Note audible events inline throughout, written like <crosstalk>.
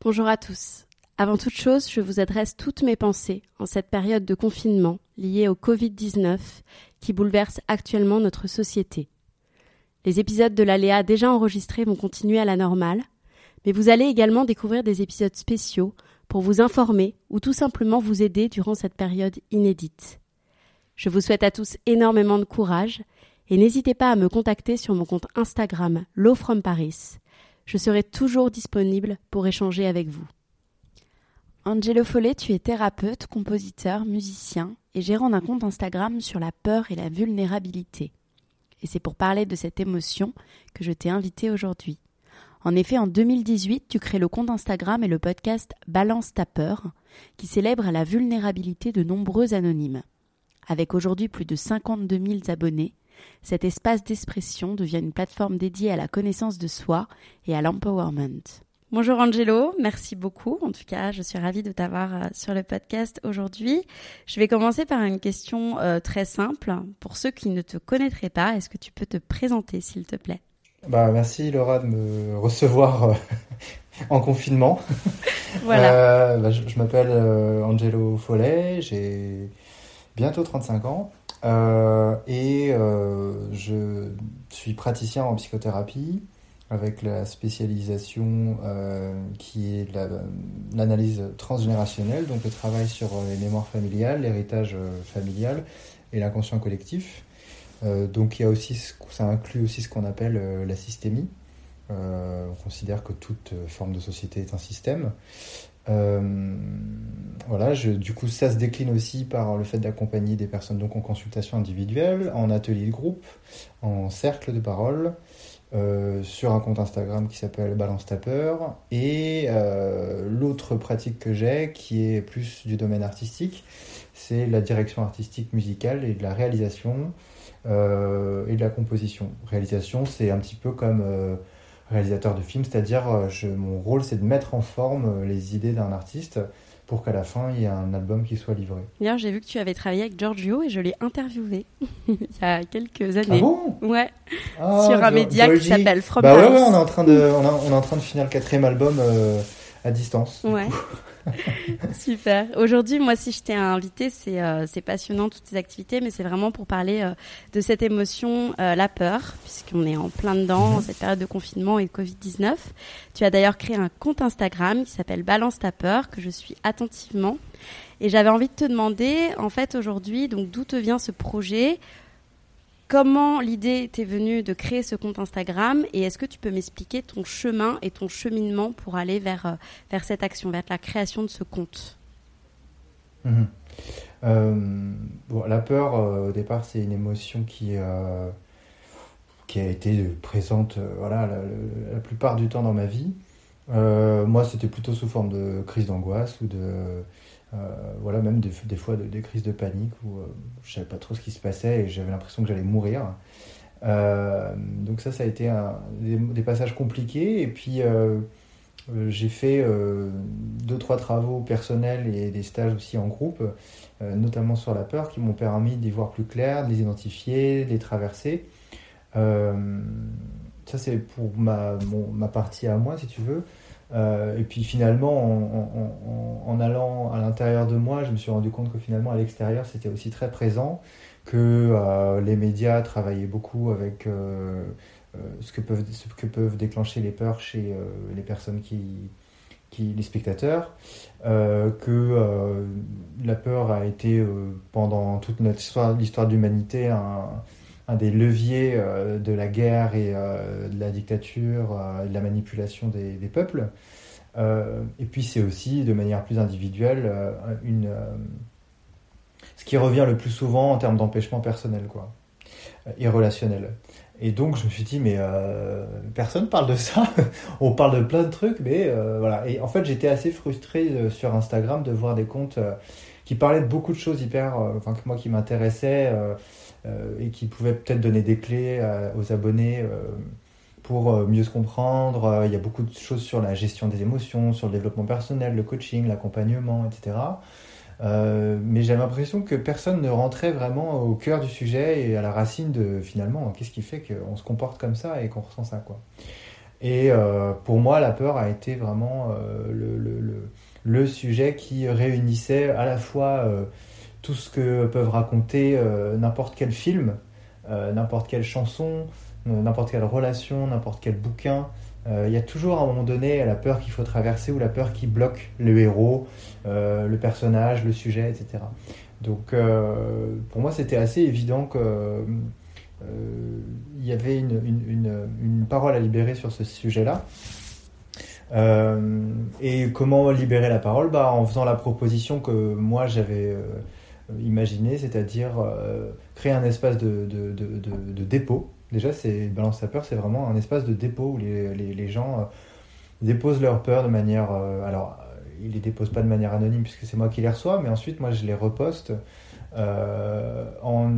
Bonjour à tous. Avant toute chose, je vous adresse toutes mes pensées en cette période de confinement liée au Covid-19 qui bouleverse actuellement notre société. Les épisodes de l'Aléa déjà enregistrés vont continuer à la normale, mais vous allez également découvrir des épisodes spéciaux pour vous informer ou tout simplement vous aider durant cette période inédite. Je vous souhaite à tous énormément de courage et n'hésitez pas à me contacter sur mon compte Instagram Low from Paris. Je serai toujours disponible pour échanger avec vous. Angelo Follet, tu es thérapeute, compositeur, musicien et gérant d'un compte Instagram sur la peur et la vulnérabilité. Et c'est pour parler de cette émotion que je t'ai invité aujourd'hui. En effet, en 2018, tu crées le compte Instagram et le podcast Balance ta peur, qui célèbre la vulnérabilité de nombreux anonymes. Avec aujourd'hui plus de 52 000 abonnés, cet espace d'expression devient une plateforme dédiée à la connaissance de soi et à l'empowerment. Bonjour Angelo, merci beaucoup. En tout cas, je suis ravie de t'avoir euh, sur le podcast aujourd'hui. Je vais commencer par une question euh, très simple. Pour ceux qui ne te connaîtraient pas, est-ce que tu peux te présenter, s'il te plaît? Bah, merci Laura de me recevoir euh, <laughs> en confinement. <laughs> Voilà. bah, je, je m'appelle Angelo Follet, j'ai bientôt 35 ans et je suis praticien en psychothérapie avec la spécialisation euh, qui est l'analyse transgénérationnelle, donc le travail sur les mémoires familiales, l'héritage familial et l'inconscient collectif. Euh, donc il y a aussi, ça inclut aussi ce qu'on appelle euh, la systémie. on considère que toute forme de société est un système. Voilà, je, du coup, ça se décline aussi par le fait d'accompagner des personnes donc en consultation individuelle, en atelier de groupe, en cercle de parole, euh, sur un compte Instagram qui s'appelle Balance ta peur. Et euh, l'autre pratique que j'ai, qui est plus du domaine artistique, c'est la direction artistique musicale et de la réalisation euh, et de la composition. Réalisation, c'est un petit peu comme réalisateur de film, c'est-à-dire mon rôle, c'est de mettre en forme les idées d'un artiste pour qu'à la fin, il y ait un album qui soit livré. D'ailleurs, j'ai vu que tu avais travaillé avec Giorgio et je l'ai interviewé <laughs> il y a quelques années. Ah bon? Ouais. Ah, sur un média qui s'appelle From Bah ouais, Paris. ouais, on est en train de, on, a- on est en train de finir le quatrième album euh, à distance. Ouais. <laughs> <laughs> Super. Aujourd'hui, moi, si je t'ai invité, c'est euh, c'est passionnant toutes ces activités, mais c'est vraiment pour parler euh, de cette émotion, euh, la peur, puisqu'on est en plein dedans, en cette période de confinement et de Covid-19. Tu as d'ailleurs créé un compte Instagram qui s'appelle Balance ta peur, que je suis attentivement. Et j'avais envie de te demander, en fait, aujourd'hui, donc d'où te vient ce projet? Comment l'idée t'est venue de créer ce compte Instagram et est-ce que tu peux m'expliquer ton chemin et ton cheminement pour aller vers, euh, vers cette action, vers la création de ce compte? Mhm. Euh, la peur, euh, au départ, c'est une émotion qui, qui a été présente voilà, la, plupart du temps dans ma vie. Moi, c'était plutôt sous forme de crise d'angoisse ou de. Euh, voilà, même des, fois de- des crises de panique où euh, je savais pas trop ce qui se passait et j'avais l'impression que j'allais mourir. Euh, donc, ça, ça a été des, passages compliqués. Et puis. j'ai fait euh, deux, trois travaux personnels et des stages aussi en groupe, notamment sur la peur, qui m'ont permis d'y voir plus clair, de les identifier, de les traverser. Ça, c'est pour ma, ma partie à moi, si tu veux. Euh, et puis finalement, en, allant à l'intérieur de moi, je me suis rendu compte que finalement, à l'extérieur, c'était aussi très présent, que euh, les médias travaillaient beaucoup avec euh, ce, que peuvent, ce que peuvent déclencher les peurs chez les personnes qui, qui les spectateurs, que la peur a été pendant toute l'histoire de l'humanité un, un des leviers euh, de la guerre et euh, de la dictature, euh, de la manipulation des, peuples. Et puis c'est aussi, de manière plus individuelle, une, ce qui revient le plus souvent en termes d'empêchement personnel, quoi, et relationnel. Et donc je me suis dit mais personne parle de ça. <laughs> On parle de plein de trucs, mais voilà. Et en fait j'étais assez frustré sur Instagram de voir des comptes qui parlaient de beaucoup de choses hyper, enfin que moi qui m'intéressaient et qui pouvaient peut-être donner des clés aux abonnés pour mieux se comprendre. Il y a beaucoup de choses sur la gestion des émotions, sur le développement personnel, le coaching, l'accompagnement, etc. Euh, mais j'ai l'impression que personne ne rentrait vraiment au cœur du sujet et à la racine de finalement qu'est-ce qui fait qu'on se comporte comme ça et qu'on ressent ça. Et euh, pour moi, la peur a été vraiment euh, le, sujet qui réunissait à la fois tout ce que peuvent raconter n'importe quel film, n'importe quelle chanson, n'importe quelle relation, n'importe quel bouquin, euh, il y a toujours à un moment donné la peur qu'il faut traverser ou la peur qui bloque le héros, euh, le personnage, le sujet, etc. Donc euh, pour moi c'était assez évident qu'il y avait une, parole à libérer sur ce sujet-là. et comment libérer la parole? Bah, En faisant la proposition que moi j'avais imaginée, c'est-à-dire créer un espace de dépôt Déjà, c'est Balance ta peur, c'est vraiment un espace de dépôt où les, les, gens euh, déposent leurs peurs de manière. Euh, alors, ils les déposent pas de manière anonyme puisque c'est moi qui les reçois, mais ensuite, moi, je les reposte euh, en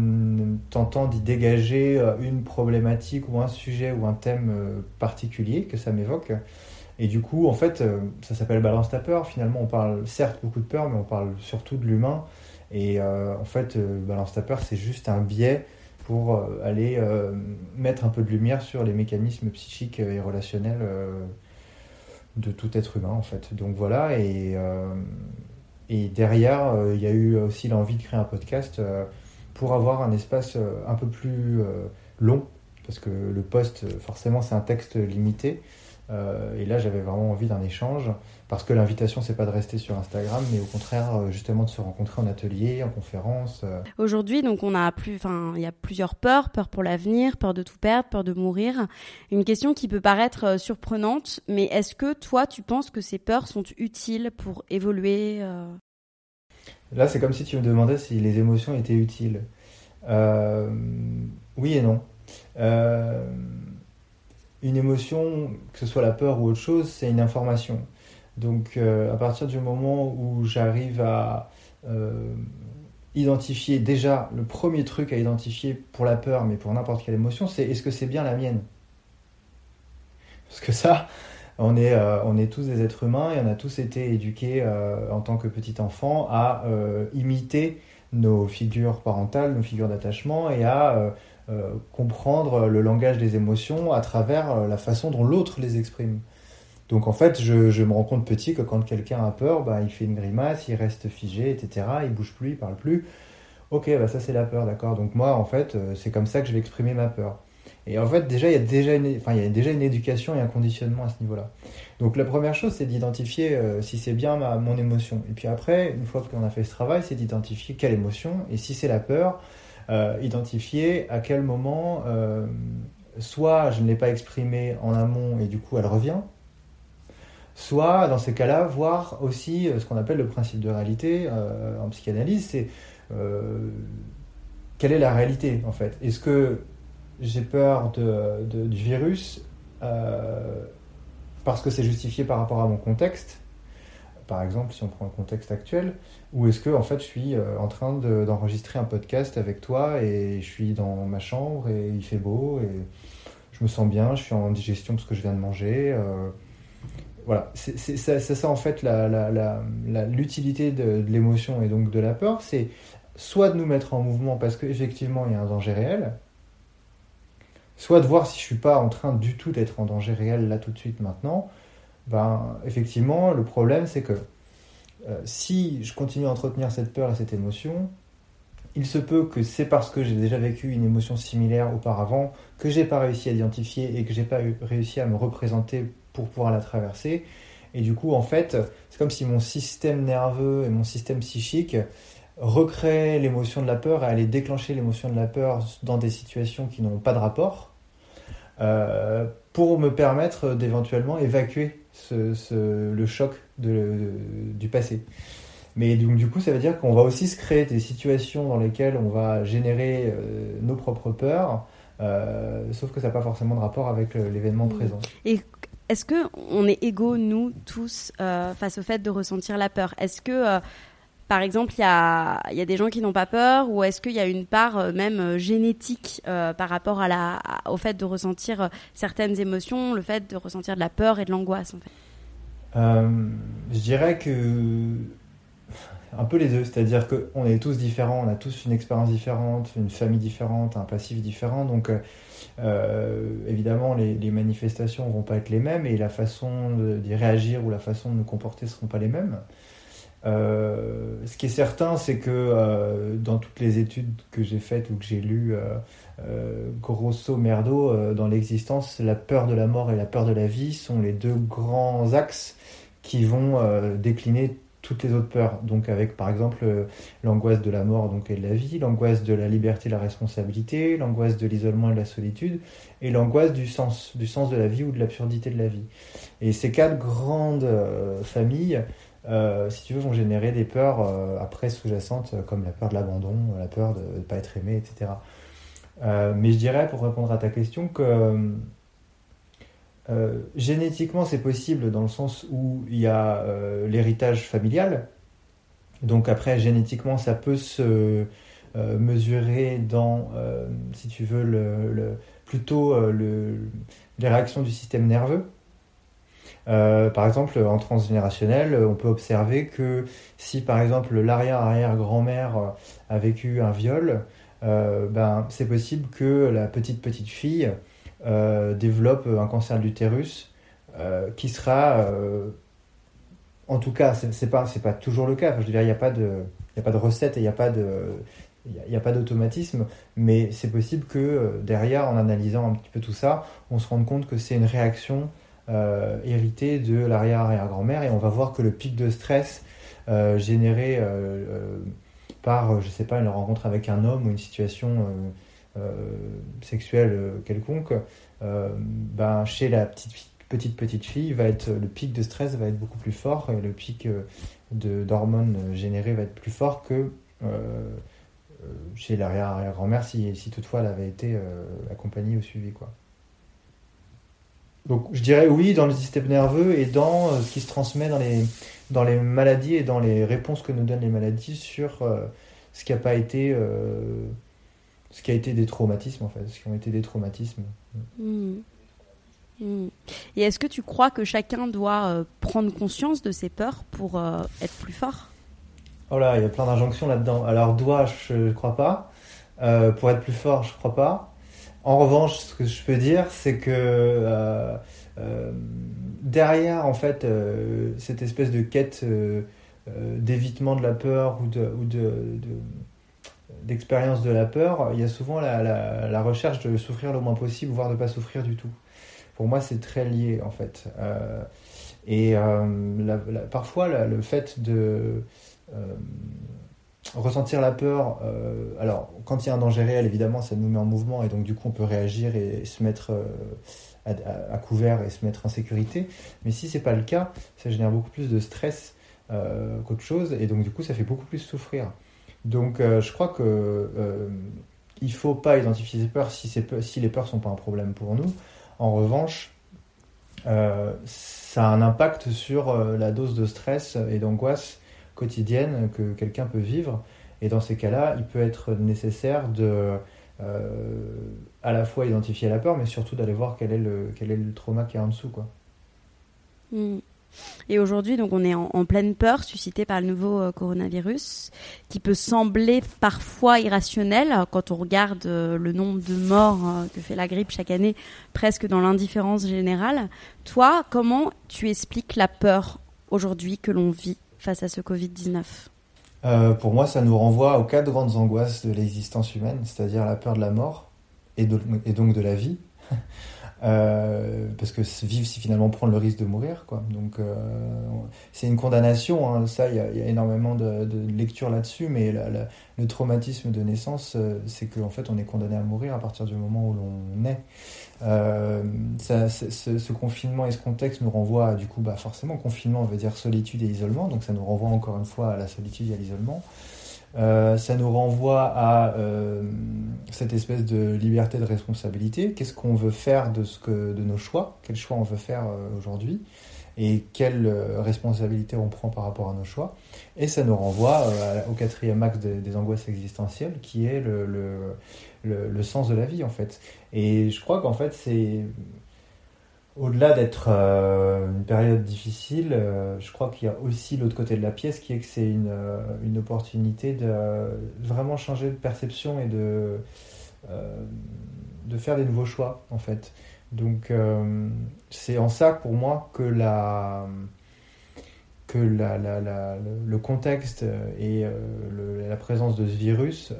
tentant d'y dégager une problématique ou un sujet ou un thème particulier que ça m'évoque. Et du coup, en fait, ça s'appelle Balance ta peur. Finalement, on parle certes beaucoup de peur, mais on parle surtout de l'humain. Et en fait, Balance ta peur, c'est juste un biais pour euh, aller euh, mettre un peu de lumière sur les mécanismes psychiques et relationnels euh, de tout être humain en fait. Donc voilà, et, et derrière, il y a eu aussi l'envie de créer un podcast pour avoir un espace un peu plus long, parce que le post, forcément, c'est un texte limité. Et là, j'avais vraiment envie d'un échange parce que l'invitation, c'est pas de rester sur Instagram, mais au contraire, euh, justement, de se rencontrer en atelier, en conférence. Euh. Aujourd'hui, donc, on a plus, enfin, il y a plusieurs peurs, peur pour l'avenir, peur de tout perdre, peur de mourir. Une question qui peut paraître euh, surprenante, mais est-ce que toi, tu penses que ces peurs sont utiles pour évoluer Là, c'est comme si tu me demandais si les émotions étaient utiles. oui et non. Une émotion, que ce soit la peur ou autre chose, c'est une information. Donc euh, à partir du moment où j'arrive à euh, identifier déjà le premier truc à identifier pour la peur, mais pour n'importe quelle émotion, c'est est-ce que c'est bien la mienne? Parce que ça, on est, euh, on est tous des êtres humains et on a tous été éduqués en tant que petit enfant à imiter nos figures parentales, nos figures d'attachement et à comprendre le langage des émotions à travers la façon dont l'autre les exprime. Donc en fait, je, me rends compte petit que quand quelqu'un a peur, bah, il fait une grimace, il reste figé, etc. Il bouge plus, il parle plus. Ok, bah ça c'est la peur, d'accord. Donc moi, en fait, euh, c'est comme ça que je vais exprimer ma peur. Et en fait, déjà, il y a déjà une, enfin, il y a déjà une éducation et un conditionnement à ce niveau-là. Donc la première chose, c'est d'identifier euh, si c'est bien ma, mon émotion. Et puis après, une fois qu'on a fait ce travail, c'est d'identifier quelle émotion. Et si c'est la peur, euh, identifier à quel moment, soit je ne l'ai pas exprimée en amont et du coup elle revient, soit dans ces cas-là, voir aussi euh, ce qu'on appelle le principe de réalité euh, en psychanalyse, c'est euh, quelle est la réalité en fait? Est-ce que j'ai peur de, du virus parce que c'est justifié par rapport à mon contexte par exemple, si on prend un contexte actuel, ou est-ce que en fait je suis en train d'enregistrer un podcast avec toi et je suis dans ma chambre et il fait beau et je me sens bien, je suis en digestion parce que je viens de manger, voilà, c'est ça, en fait l'utilité de, l'émotion et donc de la peur, c'est soit de nous mettre en mouvement parce qu'effectivement il y a un danger réel, soit de voir si je suis pas en train du tout d'être en danger réel là tout de suite maintenant. Ben effectivement le problème c'est que euh, si je continue à entretenir cette peur et cette émotion, il se peut que c'est parce que j'ai déjà vécu une émotion similaire auparavant que j'ai pas réussi à identifier et que j'ai pas réussi à me représenter pour pouvoir la traverser. Et du coup, en fait, c'est comme si mon système nerveux et mon système psychique recréaient l'émotion de la peur et allaient déclencher l'émotion de la peur dans des situations qui n'ont pas de rapport euh, pour me permettre d'éventuellement évacuer ce, le choc de, du passé. Mais donc, du coup, ça veut dire qu'on va aussi se créer des situations dans lesquelles on va générer euh, nos propres peurs sauf que ça n'a pas forcément de rapport avec l'événement Mmh. présent. Et est-ce que on est égaux, nous, tous, euh, face au fait de ressentir la peur? Est-ce que, euh, par exemple, il y a, y a des gens qui n'ont pas peur ou est-ce qu'il y a une part euh, même euh, génétique euh, par rapport au fait de ressentir certaines émotions, le fait de ressentir de la peur et de l'angoisse, je dirais que un peu les deux, c'est-à-dire qu'on est tous différents, on a tous une expérience différente, une famille différente, un passif différent, donc évidemment les, les manifestations vont pas être les mêmes et la façon d'y réagir ou la façon de nous comporter seront pas les mêmes. Euh, ce qui est certain, c'est que euh, dans toutes les études que j'ai faites ou que j'ai lues, euh, grosso merdo, dans l'existence, la peur de la mort et la peur de la vie sont les deux grands axes qui vont décliner toutes les autres peurs. Donc avec par exemple l'angoisse de la mort donc, et de la vie, l'angoisse de la liberté et la responsabilité, l'angoisse de l'isolement et de la solitude, et l'angoisse du sens, du sens de la vie ou de l'absurdité de la vie. Et ces quatre grandes familles, si tu veux, vont générer des peurs euh, après sous-jacentes euh, comme la peur de l'abandon, la peur de ne pas être aimé, etc. Euh, mais je dirais, pour répondre à ta question, que euh, génétiquement, c'est possible dans le sens où il y a euh, l'héritage familial. Donc après, génétiquement, ça peut se euh, mesurer dans, euh, si tu veux, plutôt euh, le- les réactions du système nerveux. Euh, par exemple, en transgénérationnel, on peut observer que si, par exemple, l'arrière-arrière-grand-mère a vécu un viol, euh, ben, c'est possible que la petite petite fille euh, développe un cancer de l'utérus qui sera, en tout cas, c'est pas pas toujours le cas. Enfin, je veux dire, il n'y a pas de a pas de recette et il n'y a pas a- pas d'automatisme, mais c'est possible que derrière, en analysant un petit peu tout ça, on se rende compte que c'est une réaction euh, héritée de l'arrière-arrière-grand-mère et on va voir que le pic de stress euh, généré euh, par, je sais pas, une rencontre avec un homme ou une situation sexuelle quelconque, ben, chez la petite petite petite fille, va être, le pic de stress va être beaucoup plus fort et le pic d'hormones générées va être plus fort que chez l'arrière-arrière-grand-mère si, si toutefois elle avait été accompagnée ou suivie. Quoi. Donc je dirais oui dans le système nerveux et dans euh, ce qui se transmet dans les, dans les maladies et dans les réponses que nous donnent les maladies sur euh, ce qui a pas été euh, ce qui a été des traumatismes en fait, ce qui ont été des traumatismes. Hmm. Hmm. Et est-ce que tu crois que chacun doit prendre conscience de ses peurs pour être plus fort? Oh là, il y a plein d'injonctions là-dedans. Alors dois, je ne crois pas. Pour être plus fort, je crois pas. En revanche, ce que je peux dire, c'est que euh, euh, derrière, en fait, euh, cette espèce de quête d'évitement de la peur ou de, d'expérience de la peur, il y a souvent la, recherche de souffrir le moins possible, voire de pas souffrir du tout. Pour moi, c'est très lié, en fait. Et parfois, le fait de ressentir la peur, euh, alors quand il y a un danger réel, évidemment, ça nous met en mouvement et donc du coup on peut réagir et se mettre euh, à, couvert et se mettre en sécurité. Mais si c'est pas le cas, ça génère beaucoup plus de stress euh, qu'autre chose et donc du coup ça fait beaucoup plus souffrir. Donc je crois que il faut pas identifier ses peurs si, ces peurs- si les peurs sont pas un problème pour nous. En revanche, ça a un impact sur la dose de stress et d'angoisse quotidienne que quelqu'un peut vivre. Et dans ces cas-là, il peut être nécessaire de euh, à la fois identifier la peur, mais surtout d'aller voir quel est le, quel est le trauma qui est en dessous. Quoi. Hmm. Et aujourd'hui, donc, on est en, pleine peur suscitée par le nouveau euh, coronavirus, qui peut sembler parfois irrationnel euh, quand on regarde le nombre de morts que fait la grippe chaque année, presque dans l'indifférence générale. Toi, comment tu expliques la peur aujourd'hui que l'on vit? Face à ce Covid-19 Euh, pour moi, ça nous renvoie aux quatre grandes angoisses de l'existence humaine, c'est-à-dire la peur de la mort et, donc de la vie. <laughs> Euh, parce que vivre, c'est finalement prendre le risque de mourir. Donc, euh, c'est une condamnation. hein. Ça, il y, a- énormément de, lectures là-dessus. Mais le traumatisme de naissance, c'est qu'en fait, on est condamné à mourir à partir du moment où l'on naît. Euh, ce, confinement et ce contexte nous renvoie, à, du coup, bah, forcément, confinement veut dire solitude et isolement. Donc, ça nous renvoie encore une fois à la solitude et à l'isolement. ça nous renvoie à cette espèce de liberté de responsabilité. Qu'est-ce qu'on veut faire de nos choix? Quel choix on veut faire aujourd'hui? Et quelle responsabilité on prend par rapport à nos choix. Et ça nous renvoie au quatrième axe des, angoisses existentielles, qui est le, sens de la vie, en fait. Et je crois qu'en fait, c'est au-delà d'être euh, une période difficile, euh, je crois qu'il y a aussi l'autre côté de la pièce qui est que c'est une, euh, une, opportunité de vraiment changer de perception et de, de faire des nouveaux choix en fait. Donc c'est en ça pour moi que la que la, la, la, le contexte et la présence de ce virus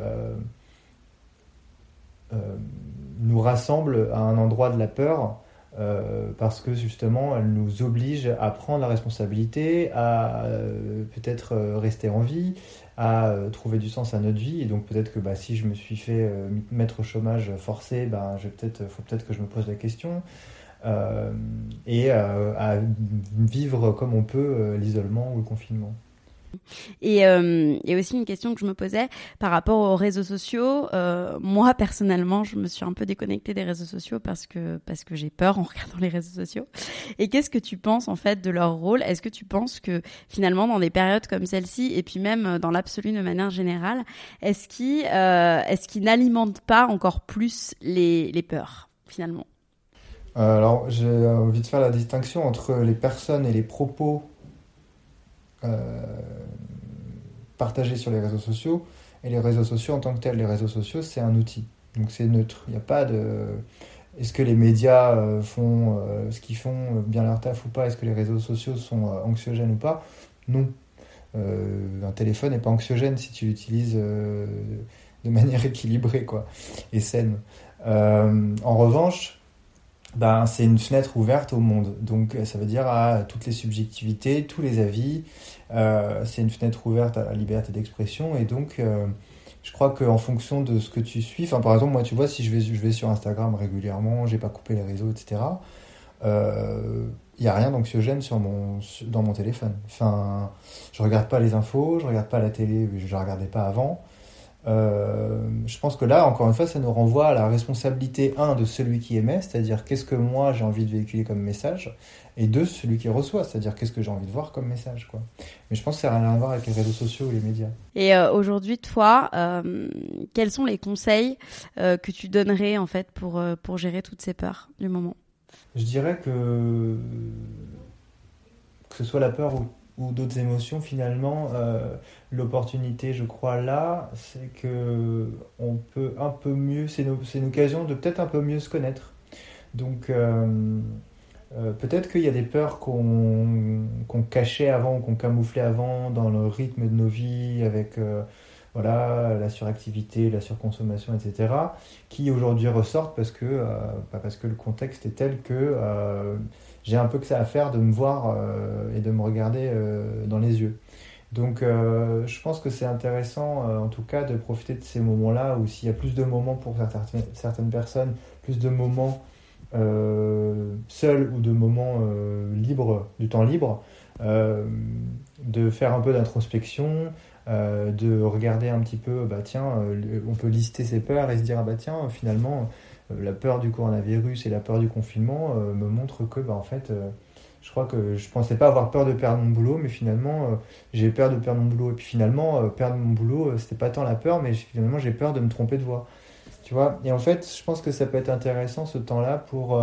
nous rassemble à un endroit de la peur euh, parce que justement, elle nous oblige à prendre la responsabilité, à euh, peut-être euh, rester en vie, à trouver du sens à notre vie. Et donc peut-être que bah, si je me suis fait mettre au chômage forcé, bah, il peut faut peut-être que je me pose la question. et à vivre comme on peut l'isolement ou le confinement. Et euh, a aussi une question que je me posais par rapport aux réseaux sociaux. Euh, moi, personnellement, je me suis un peu déconnectée des réseaux sociaux parce que, parce que j'ai peur en <laughs> regardant les réseaux sociaux. Et qu'est-ce que tu penses en fait de leur rôle? Est-ce que tu penses que finalement, dans des périodes comme celle-ci, et puis même dans l'absolu de manière générale, est-ce qu'ils euh, est qu n'alimentent pas encore plus les, les peurs finalement? Alors, j'ai envie de faire la distinction entre les personnes et les propos euh, partagés sur les réseaux sociaux. Et les réseaux sociaux en tant que tels, les réseaux sociaux, c'est un outil. Donc c'est neutre. Il n'y a pas de. Est-ce que les médias euh, font euh, ce qu'ils font bien leur taf ou pas? Est-ce que les réseaux sociaux sont anxiogènes ou pas? Non. un téléphone n'est pas anxiogène si tu l'utilises de <laughs> manière équilibrée quoi, et saine. en revanche, ben, c'est une fenêtre ouverte au monde. Donc ça veut dire à toutes les subjectivités, tous les avis. Euh, c'est une fenêtre ouverte à la liberté d'expression. Et donc euh, je crois qu'en fonction de ce que tu suis, par exemple moi tu vois si je vais, je vais sur Instagram régulièrement, j'ai pas coupé les réseaux, etc. Il euh, n'y a rien d'anxiogène sur mon, dans mon téléphone. Enfin, je regarde pas les infos, je regarde pas la télé, je la regardais pas avant. Euh, je pense que là, encore une fois, ça nous renvoie à la responsabilité, un, de celui qui émet, c'est-à-dire qu'est-ce que moi j'ai envie de véhiculer comme message, et deux, celui qui reçoit, c'est-à-dire qu'est-ce que j'ai envie de voir comme message. Quoi. Mais je pense que ça n'a rien à voir avec les réseaux sociaux ou les médias. Et euh, aujourd'hui, toi, euh, quels sont les conseils que tu donnerais en fait pour, pour gérer toutes ces peurs du moment? Je dirais que que ce soit la peur ou d'autres émotions, finalement, euh, l'opportunité, je crois, là, c'est que on peut un peu mieux, c'est une occasion de peut-être un peu mieux se connaître. Donc, euh, euh, peut-être qu'il y a des peurs qu'on cachait avant, qu'on camouflait avant dans le rythme de nos vies, avec voilà, la suractivité, la surconsommation, etc., qui aujourd'hui ressortent parce que, bah, parce que le contexte est tel que j'ai un peu que ça à faire de me voir euh, et de me regarder euh, dans les yeux. Donc euh, je pense que c'est intéressant en tout cas de profiter de ces moments-là où s'il y a plus de moments pour certaines, personnes, plus de moments seuls ou de moments libres, du temps libre, de faire un peu d'introspection, de regarder un petit peu, bah tiens, on peut lister ses peurs et se dire, ah bah tiens, finalement, la peur du coronavirus et la peur du confinement euh, me montrent que, bah, en fait, euh, je crois que je pensais pas avoir peur de perdre mon boulot, mais finalement, j'ai peur de perdre mon boulot. Et puis finalement, perdre mon boulot, c'était pas tant la peur, mais finalement, j'ai peur de me tromper de voix. Tu vois? Et en fait, je pense que ça peut être intéressant ce temps-là pour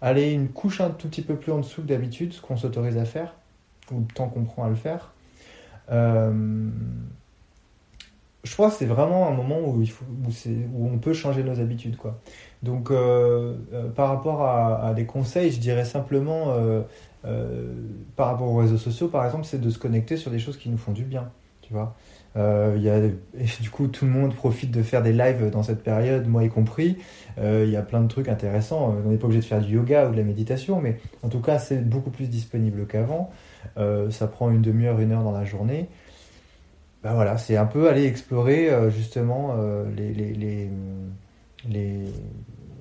aller une couche un tout petit peu plus en dessous que d'habitude, ce qu'on s'autorise à faire, ou le temps qu'on prend à le faire je crois que c'est vraiment un moment où, on peut changer nos habitudes. Quoi. Donc, euh, euh, par rapport à, des conseils, je dirais simplement, euh, par rapport aux réseaux sociaux, par exemple, c'est de se connecter sur des choses qui nous font du bien. Tu vois y a, du coup, tout le monde profite de faire des lives dans cette période, moi y compris. Il y a plein de trucs intéressants. On n'est pas obligé de faire du yoga ou de la méditation, mais en tout cas, c'est beaucoup plus disponible qu'avant. ça prend une demi-heure, une heure dans la journée. Ben voilà, c'est un peu aller explorer euh, justement euh, les, les, les,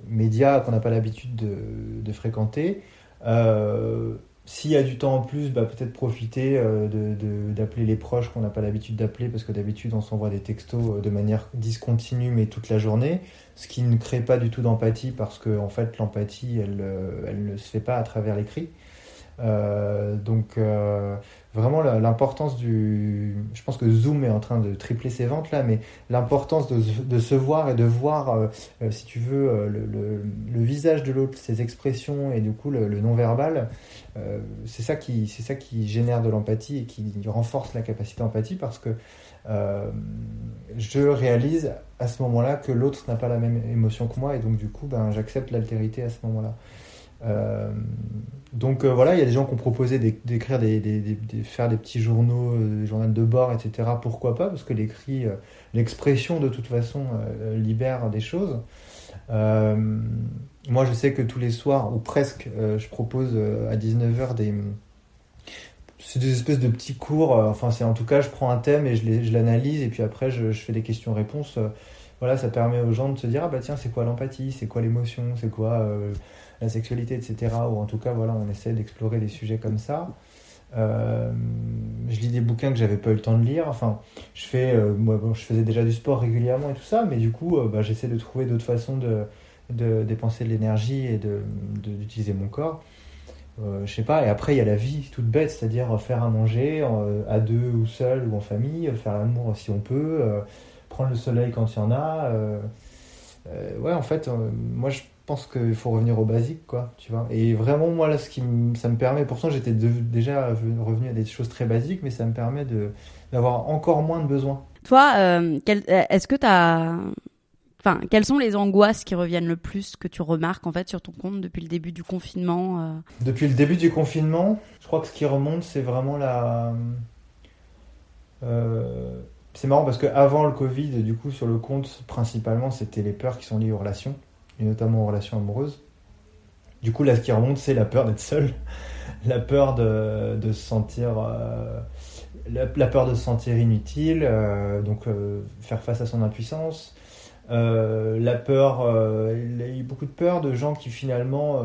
médias qu'on n'a pas l'habitude de, fréquenter. Euh, s'il y a du temps en plus, bah, peut-être profiter d'appeler les proches qu'on n'a pas l'habitude d'appeler, parce que d'habitude on s'envoie des textos de manière discontinue mais toute la journée, ce qui ne crée pas du tout d'empathie parce que en fait l'empathie elle, elle ne se fait pas à travers l'écrit. Donc vraiment l'importance du... Je pense que Zoom est en train de tripler ses ventes là, mais l'importance de, se voir et de voir, euh, si tu veux, le, visage de l'autre, ses expressions et du coup le, non-verbal, c'est ça, qui, ça qui génère de l'empathie et qui renforce la capacité d'empathie parce que je réalise à ce moment-là que l'autre n'a pas la même émotion que moi et donc du coup ben, j'accepte l'altérité à ce moment-là. Euh, donc euh, voilà, il y a des gens qui ont proposé d'écrire des, faire des petits journaux, euh, des journaux de bord, etc. Pourquoi pas? Parce que l'écrit, l'expression de toute façon libère des choses. moi, je sais que tous les soirs, ou presque, je propose à 19h des, c'est des espèces de petits cours. enfin, c'est en tout cas, je prends un thème et je l'analyse et puis après, je, fais des questions-réponses. voilà, ça permet aux gens de se dire ah bah tiens, c'est quoi l'empathie, c'est quoi l'émotion, c'est quoi la sexualité, etc. Ou en tout cas, voilà, on essaie d'explorer des sujets comme ça. Euh, je lis des bouquins que j'avais pas eu le temps de lire. Enfin, je fais, euh, moi, je faisais déjà du sport régulièrement et tout ça, mais du coup, euh, bah, j'essaie de trouver d'autres façons de, de, dépenser de l'énergie et de, d'utiliser mon corps. je sais pas. Et après, il y a la vie toute bête, c'est-à-dire faire à manger à deux ou seul ou en famille, faire l'amour si on peut, prendre le soleil quand il y en a. ouais, en fait, moi, je pense qu'il faut revenir au basique, quoi, tu vois. Et vraiment, moi, là, ce qui ça me permet, pourtant, j'étais déjà revenu à des choses très basiques, mais ça me permet d'avoir encore moins de besoins. Toi, euh, est-ce que tu as. Enfin, quelles sont les angoisses qui reviennent le plus que tu remarques en fait sur ton compte depuis le début du confinement euh? Depuis le début du confinement, je crois que ce qui remonte, c'est vraiment la. Euh, c'est marrant parce qu'avant le Covid, du coup, sur le compte, principalement, c'était les peurs qui sont liées aux relations et notamment en relation amoureuse. Du coup, là, ce qui remonte, c'est la peur d'être seul, <laughs> la peur de, de se sentir, euh, la, peur de se sentir inutile, euh, donc euh, faire face à son impuissance, la peur, il y a eu beaucoup de peur de gens qui finalement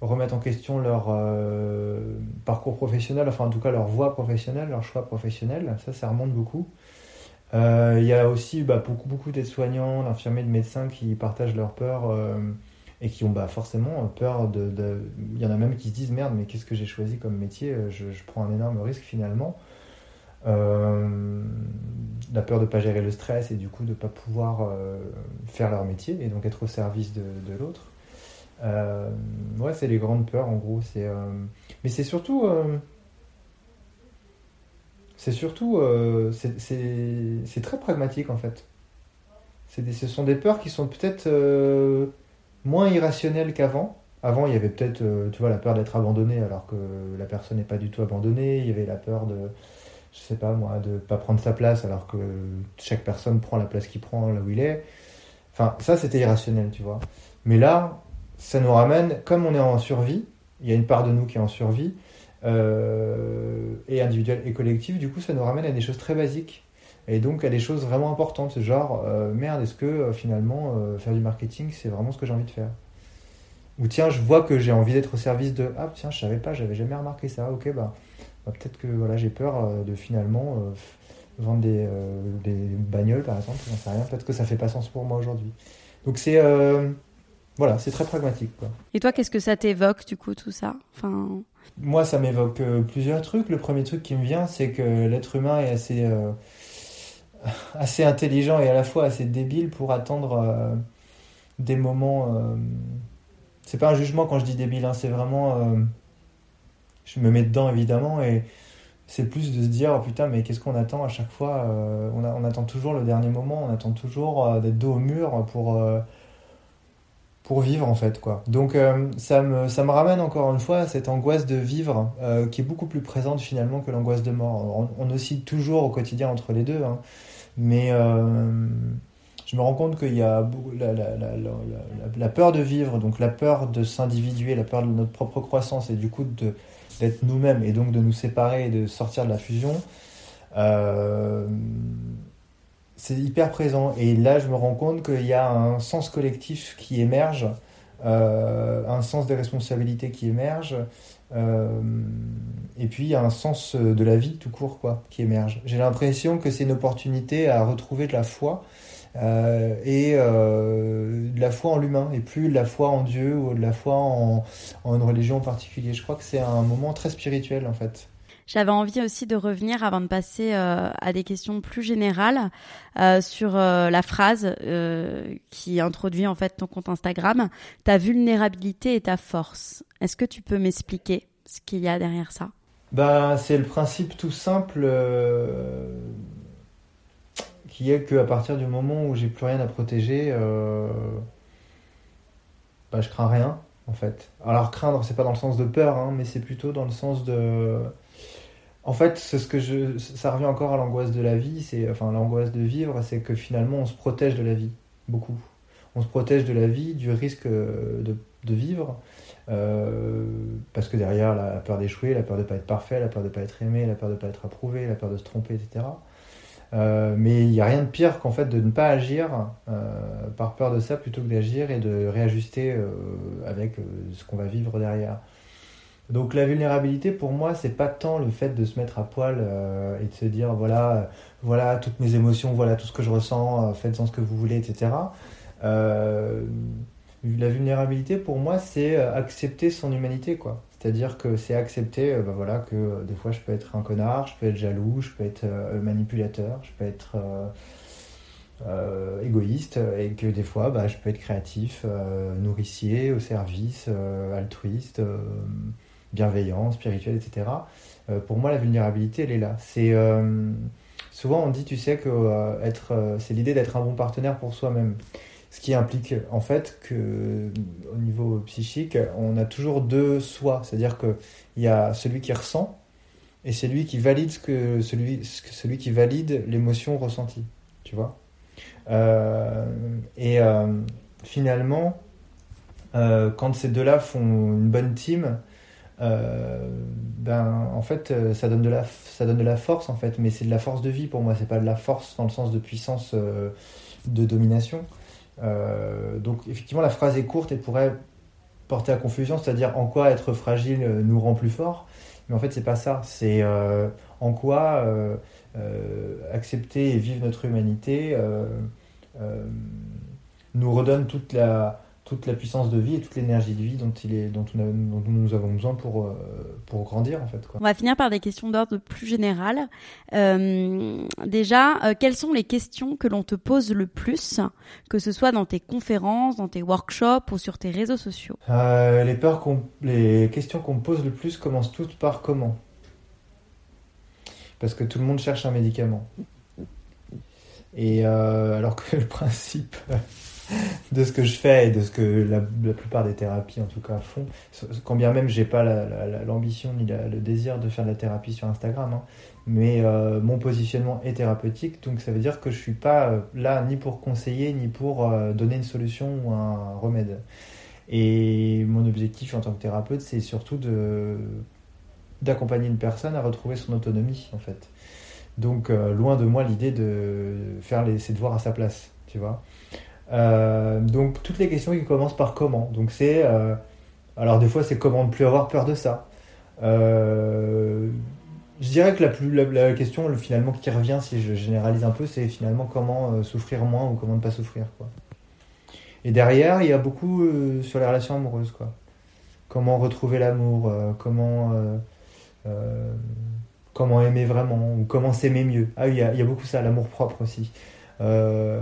remettent en question leur parcours professionnel, enfin en tout cas leur voie professionnelle, leur choix professionnel. Ça, ça remonte beaucoup. Euh, il y a aussi bah, beaucoup, beaucoup d'aides-soignants, d'infirmiers, de médecins qui partagent leur peur euh, et qui ont bah, forcément peur de, Il y en a même qui se disent merde, mais qu'est-ce que j'ai choisi comme métier je, prends un énorme risque finalement. Euh, la peur de ne pas gérer le stress et du coup de ne pas pouvoir faire leur métier et donc être au service de, de l'autre. ouais, c'est les grandes peurs en gros. mais c'est surtout c'est surtout, euh, c'est très pragmatique en fait. Des, ce sont des peurs qui sont peut-être euh, moins irrationnelles qu'avant. Avant, il y avait peut-être, euh, tu vois, la peur d'être abandonné alors que la personne n'est pas du tout abandonnée. Il y avait la peur de, je sais pas moi, de pas prendre sa place alors que chaque personne prend la place qu'il prend là où il est. Enfin, ça c'était irrationnel, tu vois. Mais là, ça nous ramène, comme on est en survie, il y a une part de nous qui est en survie, euh, et individuel et collectif, du coup, ça nous ramène à des choses très basiques et donc à des choses vraiment importantes, genre euh, merde, est-ce que euh, finalement faire du marketing c'est vraiment ce que j'ai envie de faire? Ou tiens, je vois que j'ai envie d'être au service de ah tiens, je savais pas, j'avais jamais remarqué ça, ok, bah, bah peut-être que voilà, j'ai peur de finalement vendre des, des, bagnoles par exemple, j'en sais rien, peut-être que ça fait pas sens pour moi aujourd'hui. Donc c'est voilà, c'est très pragmatique. Quoi. Et toi, qu'est-ce que ça t'évoque du coup tout ça? Enfin... Moi, ça m'évoque euh, plusieurs trucs. Le premier truc qui me vient, c'est que l'être humain est assez, euh, <laughs> intelligent et à la fois assez débile pour attendre euh, des moments. C'est pas un jugement quand je dis débile, hein, c'est vraiment. je me mets dedans évidemment et c'est plus de se dire oh, putain, mais qu'est-ce qu'on attend à chaque fois on, attend toujours le dernier moment, on attend toujours d'être dos au mur pour pour vivre en fait quoi. Donc euh, ça, me, ça me ramène encore une fois à cette angoisse de vivre euh, qui est beaucoup plus présente finalement que l'angoisse de mort. On, oscille toujours au quotidien entre les deux, hein. mais euh, je me rends compte qu'il y a la, la, peur de vivre, donc la peur de s'individuer, la peur de notre propre croissance et du coup d'être nous-mêmes et donc de nous séparer et de sortir de la fusion c'est hyper présent. Et là, je me rends compte qu'il y a un sens collectif qui émerge, euh, un sens des responsabilités qui émerge, et puis il y a un sens de la vie tout court quoi qui émerge. J'ai l'impression que c'est une opportunité à retrouver de la foi euh, et euh, de la foi en l'humain et plus de la foi en Dieu ou de la foi en une religion en particulier. Je crois que c'est un moment très spirituel en fait. J'avais envie aussi de revenir avant de passer euh, à des questions plus générales euh, sur euh, la phrase qui introduit en fait ton compte Instagram, ta vulnérabilité et ta force. Est-ce que tu peux m'expliquer ce qu'il y a derrière ça? Bah, c'est le principe tout simple qui est qu'à partir du moment où j'ai plus rien à protéger, bah, je crains rien en fait. Alors craindre, c'est pas dans le sens de peur, hein, mais c'est plutôt dans le sens de. En fait, c'est ce que je, ça revient encore à l'angoisse de la vie, c'est enfin l'angoisse de vivre, c'est que finalement on se protège de la vie beaucoup. On se protège de la vie, du risque de, de vivre, euh, parce que derrière la peur d'échouer, la peur de pas être parfait, la peur de pas être aimé, la peur de pas être approuvé, la peur de se tromper, etc. Euh, mais il n'y a rien de pire qu'en fait de ne pas agir euh, par peur de ça plutôt que d'agir et de réajuster euh, avec ce qu'on va vivre derrière. Donc la vulnérabilité pour moi c'est pas tant le fait de se mettre à poil et de se dire voilà voilà toutes mes émotions voilà tout ce que je ressens faites-en ce que vous voulez etc. la vulnérabilité pour moi c'est accepter son humanité quoi. C'est-à-dire que c'est accepter euh, bah voilà, que euh, des fois je peux être un connard, je peux être jaloux, je peux être euh, manipulateur, je peux être égoïste et que des fois bah, je peux être créatif, nourricier, au service, altruiste, bienveillant, spirituel, etc. pour moi, la vulnérabilité, elle est là. C'est souvent on dit, tu sais, que être, c'est l'idée d'être un bon partenaire pour soi-même. Ce qui implique en fait que au niveau psychique, on a toujours deux soi, c'est-à-dire qu'il y a celui qui ressent et celui qui valide ce que celui, celui qui valide l'émotion ressentie, tu vois? Euh, et euh, finalement, euh, quand ces deux-là font une bonne team, ben en fait ça donne de la ça donne de la force en fait, mais c'est de la force de vie pour moi, c'est pas de la force dans le sens de puissance de domination. Euh, donc effectivement, la phrase est courte et pourrait porter à confusion, c'est-à-dire en quoi être fragile nous rend plus fort. Mais en fait, c'est pas ça. C'est euh, en quoi euh, accepter et vivre notre humanité nous redonne toute la, toute la puissance de vie et toute l'énergie de vie dont, il est, dont, nous avons besoin pour, euh, pour grandir en fait. On va finir par des questions d'ordre plus général. Euh, déjà, euh, quelles sont les questions que l'on te pose le plus, que ce soit dans tes conférences, dans tes workshops ou sur tes réseaux sociaux? Les, peurs les questions qu'on me pose le plus commencent toutes par comment? Parce que tout le monde cherche un médicament. Et alors que le principe de ce que je fais et de ce que la, plupart des thérapies en tout cas font. Quand bien même j'ai pas l'ambition ni le désir de faire de la thérapie sur Instagram, hein. mais euh, mon positionnement est thérapeutique, donc ça veut dire que je suis pas euh, là ni pour conseiller ni pour euh, donner une solution ou un remède. Et mon objectif en tant que thérapeute, c'est surtout d'accompagner une personne à retrouver son autonomie en fait. Donc loin de moi l'idée de faire les, ses devoirs à sa place, tu vois. Euh, donc toutes les questions qui commencent par comment. Donc c'est euh, alors des fois c'est comment ne plus avoir peur de ça. Euh, je dirais que la, plus, la, question finalement qui revient si je généralise un peu c'est finalement comment souffrir moins ou comment ne pas souffrir quoi. Et derrière il y a beaucoup sur les relations amoureuses quoi. Comment retrouver l'amour, comment comment aimer vraiment ou comment s'aimer mieux. Ah a, il y a beaucoup ça, l'amour propre aussi. Euh,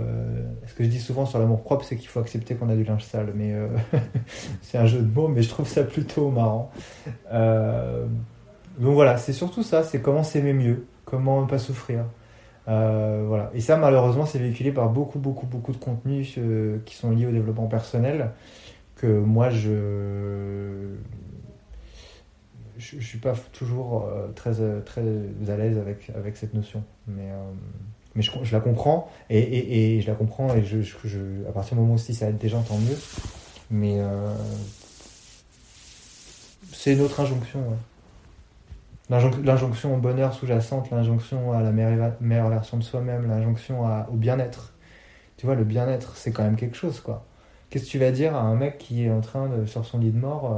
ce que je dis souvent sur l'amour propre, c'est qu'il faut accepter qu'on a du linge sale. Mais euh, <laughs> c'est un jeu de mots, mais je trouve ça plutôt marrant. Euh, donc voilà, c'est surtout ça, c'est comment s'aimer mieux, comment ne pas souffrir. voilà. Et ça, malheureusement, c'est véhiculé par beaucoup, beaucoup, beaucoup de contenus qui sont liés au développement personnel que moi, je je, ne suis pas toujours très, très à l'aise avec, avec cette notion. Mais mais je, je, la comprends et, je la comprends et je, à partir du moment où si ça aide des gens tant mieux. Mais euh, c'est une autre injonction l'injonction au bonheur sous-jacente l'injonction à la meilleure, version de soi-même l'injonction au bien-être. Tu vois le bien-être c'est quand même quelque chose quoi. Qu'est-ce que tu vas dire à un mec qui est en train de sur son lit de mort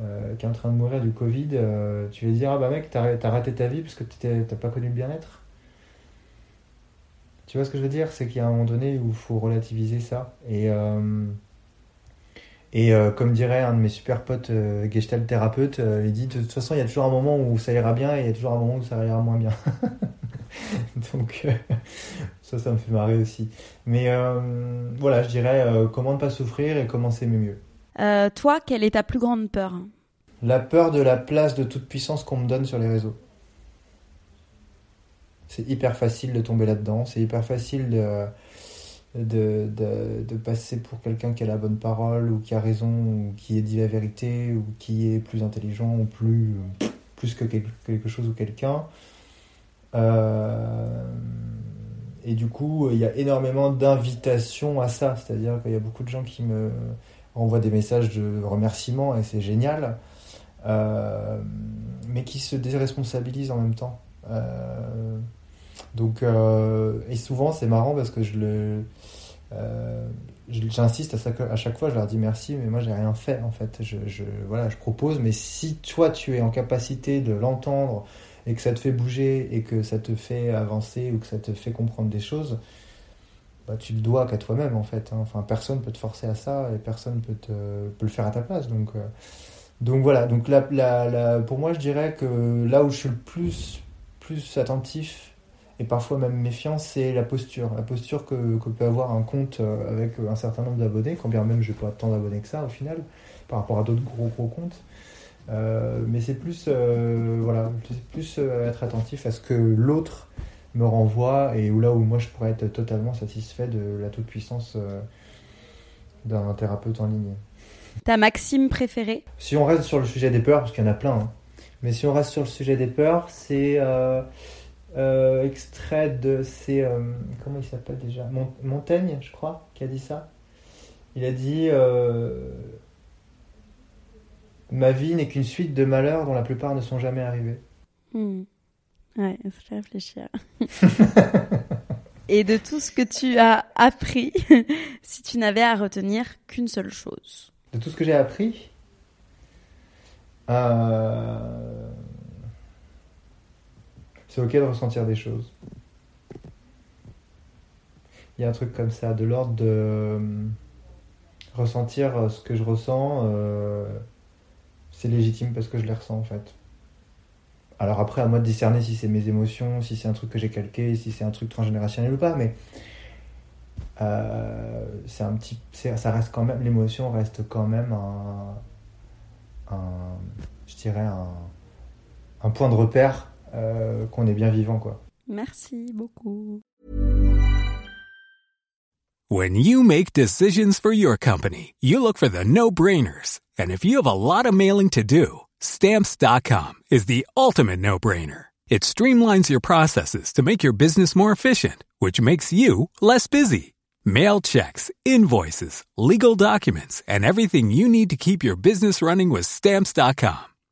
euh, qui est en train de mourir du Covid, tu vas dire Ah bah mec, t'as raté ta vie parce que t'as pas connu le bien-être? Tu vois ce que je veux dire? C'est qu'il y a un moment donné où il faut relativiser ça. Et. Et comme dirait un de mes super potes gestalt thérapeute, il dit de toute façon il y a toujours un moment où ça ira bien et il y a toujours un moment où ça ira moins bien. <laughs> Donc ça, ça me fait marrer aussi. Mais euh, voilà, je dirais euh, comment ne pas souffrir et comment s'aimer mieux. Euh, toi, quelle est ta plus grande peur? La peur de la place de toute puissance qu'on me donne sur les réseaux. C'est hyper facile de tomber là-dedans, c'est hyper facile de, de, passer pour quelqu'un qui a la bonne parole, ou qui a raison, ou qui dit la vérité, ou qui est plus intelligent, ou plus, plus que quelque chose ou quelqu'un. Euh, et du coup, il y a énormément d'invitations à ça. C'est-à-dire qu'il y a beaucoup de gens qui me envoient des messages de remerciement et c'est génial, euh, mais qui se déresponsabilisent en même temps. Euh, donc, et souvent, c'est marrant parce que je le. J'insiste à, à, chaque fois, je leur dis merci, mais moi j'ai rien fait en fait. Je, voilà, je propose, mais si toi tu es en capacité de l'entendre, et que ça te fait bouger et que ça te fait avancer ou que ça te fait comprendre des choses, bah, tu le dois qu'à toi-même en fait. Hein. Enfin, personne peut te forcer à ça et personne peut, peut le faire à ta place. Donc, euh, donc voilà. Donc la, pour moi, je dirais que là où je suis le plus, plus attentif et parfois même méfiant, c'est la posture. La posture que, que, peut avoir un compte euh, avec un certain nombre d'abonnés, quand bien même je n'ai pas tant d'abonnés que ça au final, par rapport à d'autres gros gros comptes. Euh, mais c'est plus, euh, voilà, plus euh, être attentif à ce que l'autre me renvoie et où là où moi je pourrais être totalement satisfait de la toute-puissance d'un thérapeute en ligne. Ta maxime préférée? Si on reste sur le sujet des peurs, parce qu'il y en a plein, hein, mais si on reste sur le sujet des peurs, c'est extrait de. C'est. comment il s'appelle déjà Montaigne, je crois, qui a dit ça. Il a dit Ma vie n'est qu'une suite de malheurs dont la plupart ne sont jamais arrivés. Hmm. Ouais, ça fait réfléchir. <laughs> Et de tout ce que tu as appris, <laughs> si tu n'avais à retenir qu'une seule chose. De tout ce que j'ai appris euh... C'est ok de ressentir des choses. Il y a un truc comme ça, de l'ordre de euh, ressentir ce que je ressens. Euh c'est légitime parce que je les ressens en fait. Alors après, à moi de discerner si c'est mes émotions, si c'est un truc que j'ai calqué, si c'est un truc transgénérationnel ou pas, mais euh, c'est un petit, ça reste quand même, l'émotion reste quand même un, je dirais un, un, point de repère euh, qu'on est bien vivant quoi. Merci beaucoup. When you make decisions for your company, you look for the no-brainers. And if you have a lot of mailing to do, stamps.com is the ultimate no-brainer. It streamlines your processes to make your business more efficient, which makes you less busy. Mail checks, invoices, legal documents, and everything you need to keep your business running with stamps.com.